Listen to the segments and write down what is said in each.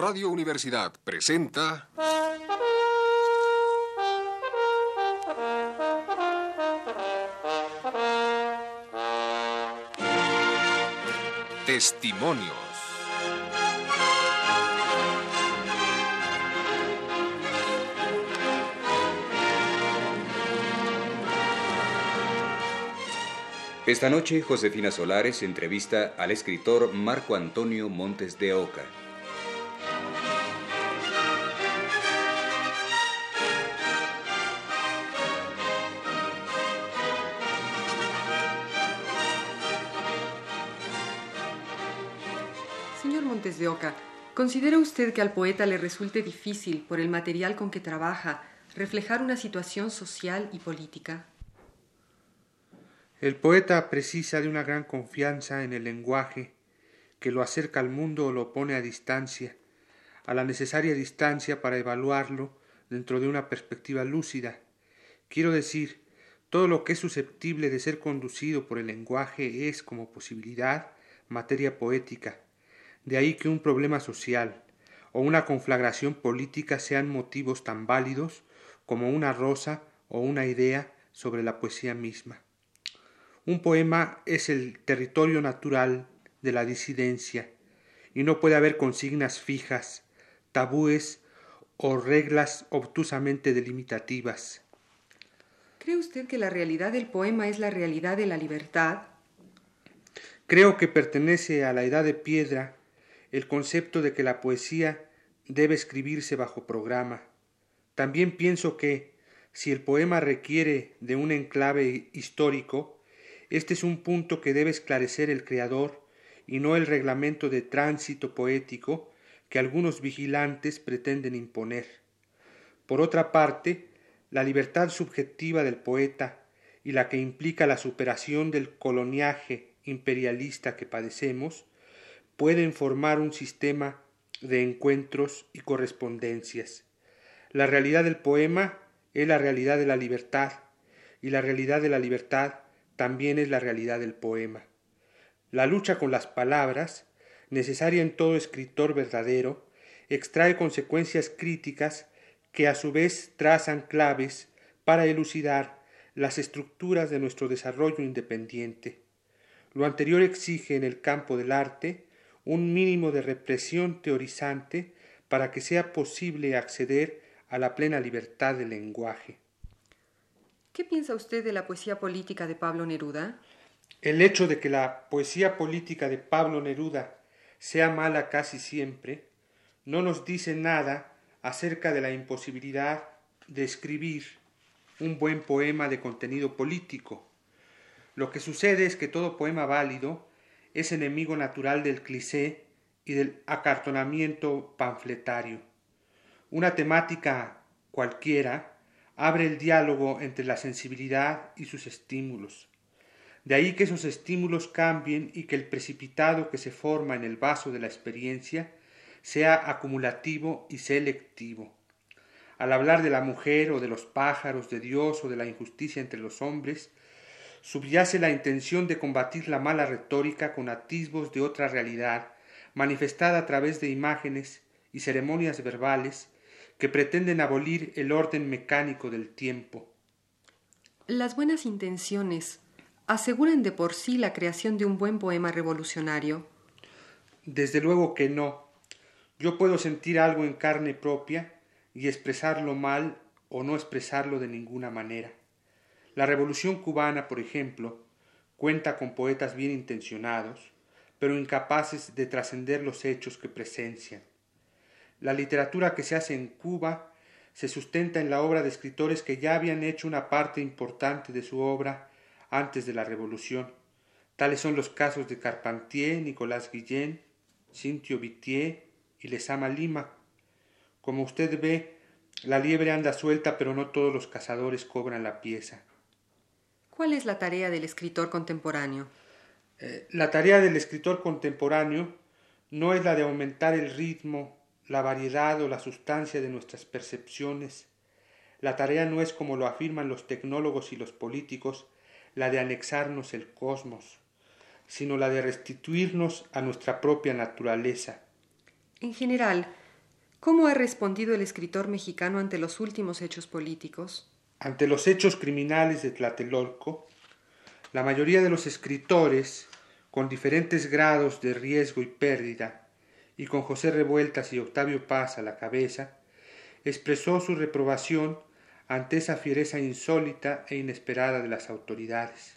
Radio Universidad presenta... Testimonios. Esta noche Josefina Solares entrevista al escritor Marco Antonio Montes de Oca. De Oca, ¿considera usted que al poeta le resulte difícil, por el material con que trabaja, reflejar una situación social y política? El poeta precisa de una gran confianza en el lenguaje, que lo acerca al mundo o lo pone a distancia, a la necesaria distancia para evaluarlo dentro de una perspectiva lúcida. Quiero decir, todo lo que es susceptible de ser conducido por el lenguaje es, como posibilidad, materia poética. De ahí que un problema social o una conflagración política sean motivos tan válidos como una rosa o una idea sobre la poesía misma. Un poema es el territorio natural de la disidencia y no puede haber consignas fijas, tabúes o reglas obtusamente delimitativas. ¿Cree usted que la realidad del poema es la realidad de la libertad? Creo que pertenece a la edad de piedra el concepto de que la poesía debe escribirse bajo programa. También pienso que, si el poema requiere de un enclave histórico, este es un punto que debe esclarecer el creador y no el reglamento de tránsito poético que algunos vigilantes pretenden imponer. Por otra parte, la libertad subjetiva del poeta y la que implica la superación del coloniaje imperialista que padecemos, pueden formar un sistema de encuentros y correspondencias. La realidad del poema es la realidad de la libertad, y la realidad de la libertad también es la realidad del poema. La lucha con las palabras, necesaria en todo escritor verdadero, extrae consecuencias críticas que a su vez trazan claves para elucidar las estructuras de nuestro desarrollo independiente. Lo anterior exige en el campo del arte un mínimo de represión teorizante para que sea posible acceder a la plena libertad del lenguaje. ¿Qué piensa usted de la poesía política de Pablo Neruda? El hecho de que la poesía política de Pablo Neruda sea mala casi siempre no nos dice nada acerca de la imposibilidad de escribir un buen poema de contenido político. Lo que sucede es que todo poema válido es enemigo natural del cliché y del acartonamiento panfletario. Una temática cualquiera abre el diálogo entre la sensibilidad y sus estímulos. De ahí que esos estímulos cambien y que el precipitado que se forma en el vaso de la experiencia sea acumulativo y selectivo. Al hablar de la mujer o de los pájaros, de Dios o de la injusticia entre los hombres, subyace la intención de combatir la mala retórica con atisbos de otra realidad, manifestada a través de imágenes y ceremonias verbales que pretenden abolir el orden mecánico del tiempo. Las buenas intenciones aseguran de por sí la creación de un buen poema revolucionario. Desde luego que no. Yo puedo sentir algo en carne propia y expresarlo mal o no expresarlo de ninguna manera. La revolución cubana, por ejemplo, cuenta con poetas bien intencionados, pero incapaces de trascender los hechos que presencian. La literatura que se hace en Cuba se sustenta en la obra de escritores que ya habían hecho una parte importante de su obra antes de la Revolución. Tales son los casos de Carpentier, Nicolás Guillén, Cintio Vitier y Lezama Lima. Como usted ve, la liebre anda suelta, pero no todos los cazadores cobran la pieza. ¿Cuál es la tarea del escritor contemporáneo? Eh, la tarea del escritor contemporáneo no es la de aumentar el ritmo la variedad o la sustancia de nuestras percepciones. La tarea no es, como lo afirman los tecnólogos y los políticos, la de anexarnos el cosmos, sino la de restituirnos a nuestra propia naturaleza. En general, ¿Cómo ha respondido el escritor mexicano ante los últimos hechos políticos? Ante los hechos criminales de Tlatelolco, la mayoría de los escritores, con diferentes grados de riesgo y pérdida, y con José Revueltas y Octavio Paz a la cabeza, expresó su reprobación ante esa fiereza insólita e inesperada de las autoridades.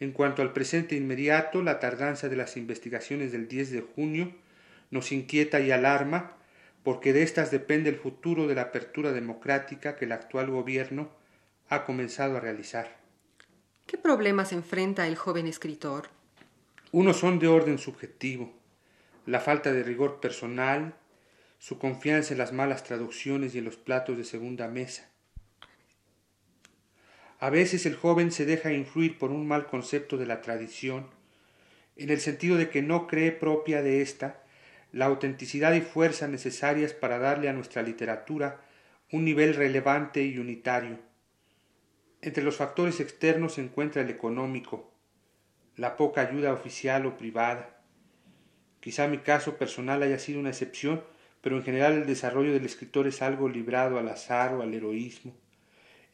En cuanto al presente inmediato, la tardanza de las investigaciones del 10 de junio nos inquieta y alarma porque de éstas depende el futuro de la apertura democrática que el actual gobierno ha comenzado a realizar. ¿Qué problemas enfrenta el joven escritor? Unos son de orden subjetivo, la falta de rigor personal, su confianza en las malas traducciones y en los platos de segunda mesa. A veces el joven se deja influir por un mal concepto de la tradición, en el sentido de que no cree propia de ésta la autenticidad y fuerza necesarias para darle a nuestra literatura un nivel relevante y unitario. Entre los factores externos se encuentra el económico, la poca ayuda oficial o privada. Quizá mi caso personal haya sido una excepción, pero en general el desarrollo del escritor es algo librado al azar o al heroísmo.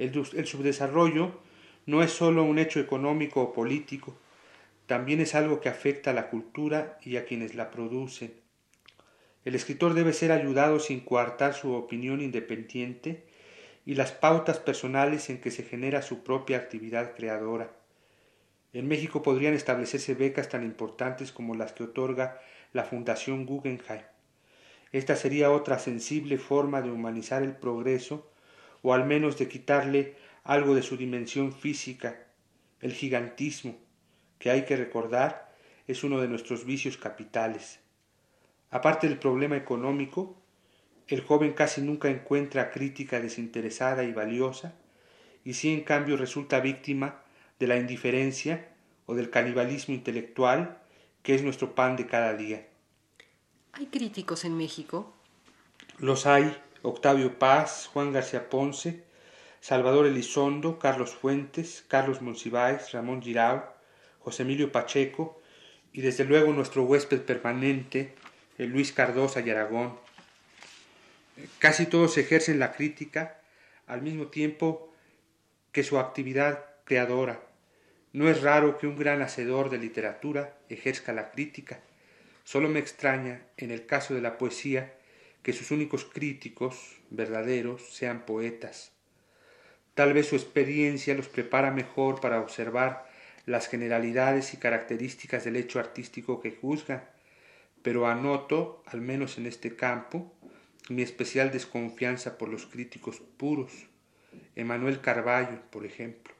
El, subdesarrollo no es sólo un hecho económico o político, también es algo que afecta a la cultura y a quienes la producen. El escritor debe ser ayudado sin coartar su opinión independiente y las pautas personales en que se genera su propia actividad creadora. En México podrían establecerse becas tan importantes como las que otorga la Fundación Guggenheim. Esta sería otra sensible forma de humanizar el progreso o al menos de quitarle algo de su dimensión física, el gigantismo, que hay que recordar es uno de nuestros vicios capitales. Aparte del problema económico, el joven casi nunca encuentra crítica desinteresada y valiosa, y sí en cambio resulta víctima de la indiferencia o del canibalismo intelectual que es nuestro pan de cada día. ¿Hay críticos en México? Los hay, Octavio Paz, Juan García Ponce, Salvador Elizondo, Carlos Fuentes, Carlos Monsiváis, Ramón Girao, José Emilio Pacheco y desde luego nuestro huésped permanente, Luis Cardosa y Aragón. Casi todos ejercen la crítica al mismo tiempo que su actividad creadora. No es raro que un gran hacedor de literatura ejerza la crítica. Solo me extraña, en el caso de la poesía, que sus únicos críticos verdaderos sean poetas. Tal vez su experiencia los prepara mejor para observar las generalidades y características del hecho artístico que juzgan pero anoto, al menos en este campo, mi especial desconfianza por los críticos puros, Emanuel Carballo, por ejemplo.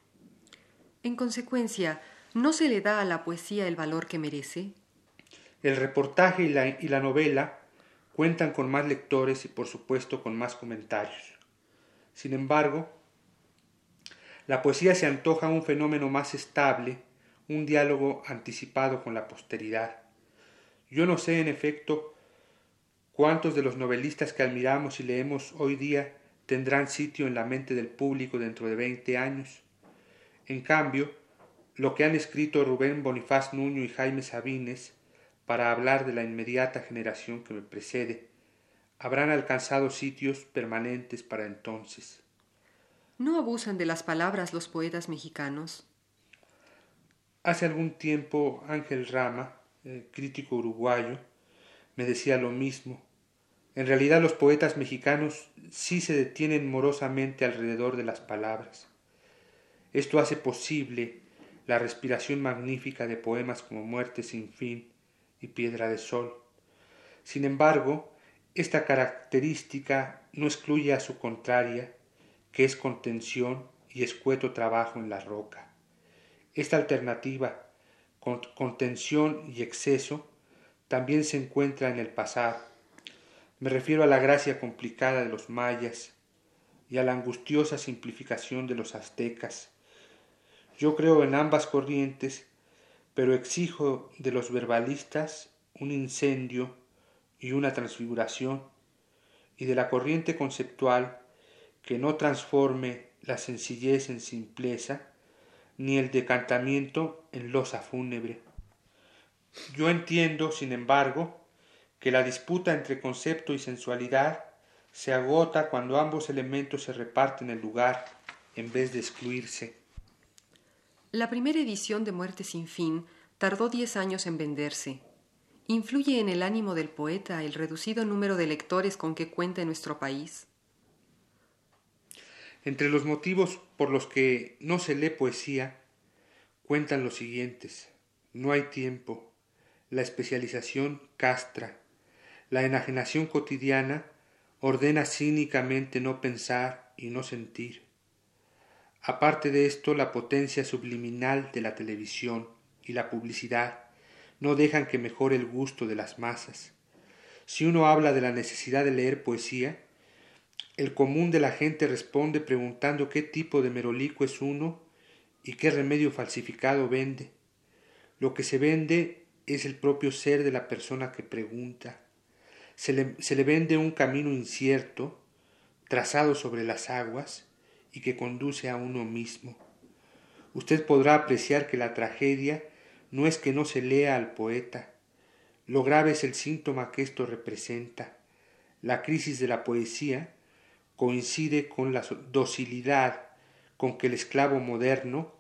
En consecuencia, ¿no se le da a la poesía el valor que merece? El reportaje y la, y la novela cuentan con más lectores y por supuesto con más comentarios. Sin embargo, la poesía se antoja un fenómeno más estable, un diálogo anticipado con la posteridad. Yo no sé, en efecto, cuántos de los novelistas que admiramos y leemos hoy día tendrán sitio en la mente del público dentro de veinte años. En cambio, lo que han escrito Rubén Bonifaz Nuño y Jaime Sabines para hablar de la inmediata generación que me precede, habrán alcanzado sitios permanentes para entonces. ¿No abusan de las palabras los poetas mexicanos? Hace algún tiempo Ángel Rama, crítico uruguayo, me decía lo mismo. En realidad los poetas mexicanos sí se detienen morosamente alrededor de las palabras. Esto hace posible la respiración magnífica de poemas como Muerte sin fin y Piedra de Sol. Sin embargo, esta característica no excluye a su contraria, que es contención y escueto trabajo en la roca. Esta alternativa contención y exceso también se encuentra en el pasado. Me refiero a la gracia complicada de los mayas y a la angustiosa simplificación de los aztecas. Yo creo en ambas corrientes, pero exijo de los verbalistas un incendio y una transfiguración, y de la corriente conceptual que no transforme la sencillez en simpleza, ni el decantamiento en losa fúnebre. Yo entiendo, sin embargo, que la disputa entre concepto y sensualidad se agota cuando ambos elementos se reparten el lugar en vez de excluirse. La primera edición de Muerte sin fin tardó diez años en venderse. ¿Influye en el ánimo del poeta el reducido número de lectores con que cuenta en nuestro país? Entre los motivos por los que no se lee poesía, cuentan los siguientes. No hay tiempo. La especialización castra. La enajenación cotidiana ordena cínicamente no pensar y no sentir. Aparte de esto, la potencia subliminal de la televisión y la publicidad no dejan que mejore el gusto de las masas. Si uno habla de la necesidad de leer poesía, el común de la gente responde preguntando qué tipo de merolico es uno y qué remedio falsificado vende. Lo que se vende es el propio ser de la persona que pregunta. Se le, se le vende un camino incierto, trazado sobre las aguas y que conduce a uno mismo. Usted podrá apreciar que la tragedia no es que no se lea al poeta. Lo grave es el síntoma que esto representa. La crisis de la poesía coincide con la docilidad con que el esclavo moderno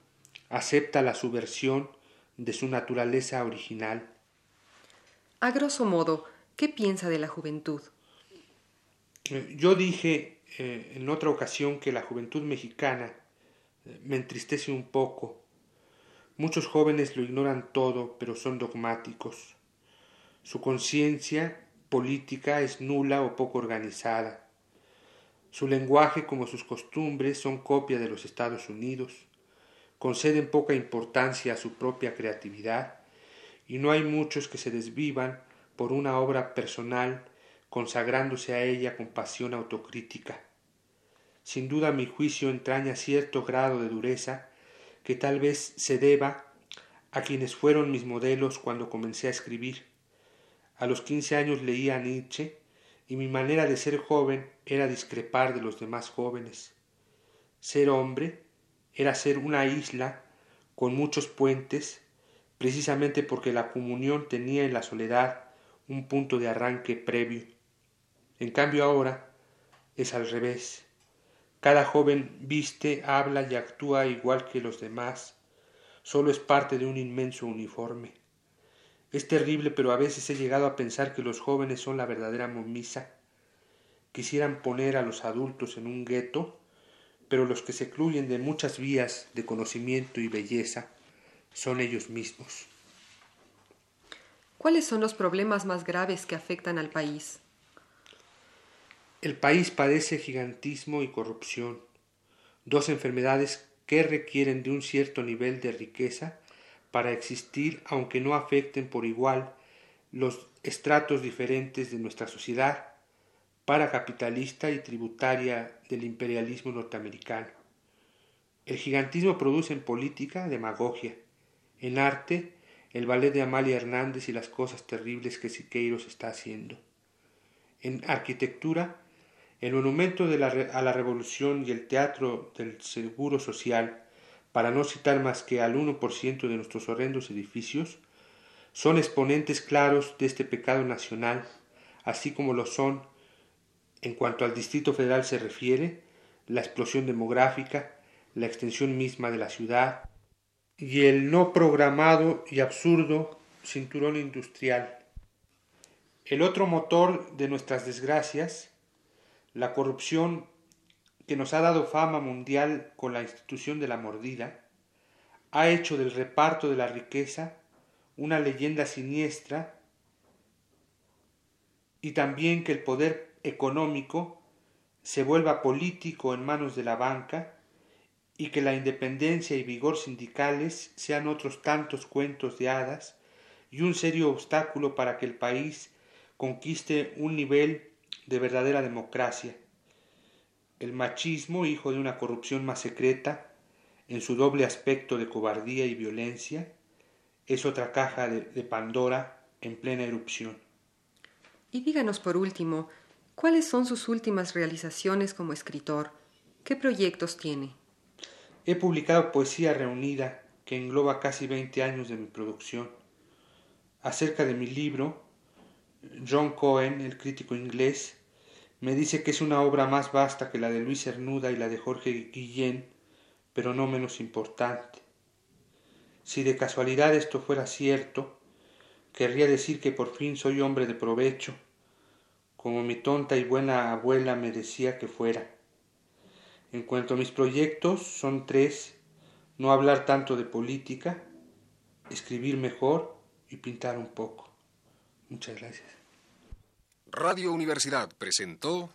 acepta la subversión de su naturaleza original. A grosso modo, ¿qué piensa de la juventud? Eh, yo dije eh, en otra ocasión que la juventud mexicana eh, me entristece un poco. Muchos jóvenes lo ignoran todo, pero son dogmáticos. Su conciencia política es nula o poco organizada. Su lenguaje como sus costumbres son copia de los Estados Unidos, conceden poca importancia a su propia creatividad y no hay muchos que se desvivan por una obra personal consagrándose a ella con pasión autocrítica. Sin duda mi juicio entraña cierto grado de dureza que tal vez se deba a quienes fueron mis modelos cuando comencé a escribir. A los quince años leía a Nietzsche y mi manera de ser joven era discrepar de los demás jóvenes. Ser hombre era ser una isla con muchos puentes, precisamente porque la comunión tenía en la soledad un punto de arranque previo. En cambio ahora es al revés. Cada joven viste, habla y actúa igual que los demás, solo es parte de un inmenso uniforme. Es terrible, pero a veces he llegado a pensar que los jóvenes son la verdadera momisa. Quisieran poner a los adultos en un gueto, pero los que se excluyen de muchas vías de conocimiento y belleza son ellos mismos. ¿Cuáles son los problemas más graves que afectan al país? El país padece gigantismo y corrupción, dos enfermedades que requieren de un cierto nivel de riqueza para existir aunque no afecten por igual los estratos diferentes de nuestra sociedad para capitalista y tributaria del imperialismo norteamericano. El gigantismo produce en política demagogia, en arte el ballet de Amalia Hernández y las cosas terribles que Siqueiros está haciendo. En arquitectura, el monumento a la revolución y el teatro del seguro social para no citar más que al 1% de nuestros horrendos edificios, son exponentes claros de este pecado nacional, así como lo son, en cuanto al Distrito Federal se refiere, la explosión demográfica, la extensión misma de la ciudad y el no programado y absurdo cinturón industrial. El otro motor de nuestras desgracias, la corrupción que nos ha dado fama mundial con la institución de la mordida, ha hecho del reparto de la riqueza una leyenda siniestra y también que el poder económico se vuelva político en manos de la banca y que la independencia y vigor sindicales sean otros tantos cuentos de hadas y un serio obstáculo para que el país conquiste un nivel de verdadera democracia el machismo, hijo de una corrupción más secreta, en su doble aspecto de cobardía y violencia, es otra caja de, de, Pandora en plena erupción. Y díganos por último, ¿cuáles son sus últimas realizaciones como escritor? ¿Qué proyectos tiene? He publicado poesía reunida que engloba casi 20 años de mi producción. Acerca de mi libro, John Cohen, el crítico inglés, me dice que es una obra más vasta que la de Luis Cernuda y la de Jorge Guillén, pero no menos importante. Si de casualidad esto fuera cierto, querría decir que por fin soy hombre de provecho, como mi tonta y buena abuela me decía que fuera. En cuanto a mis proyectos, son tres, no hablar tanto de política, escribir mejor y pintar un poco. Muchas gracias. Radio Universidad presentó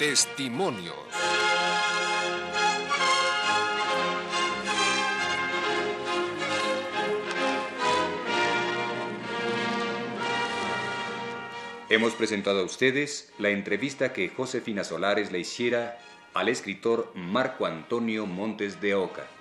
Testimonios. Hemos presentado a ustedes la entrevista que Josefina Solares le hiciera al escritor Marco Antonio Montes de Oca.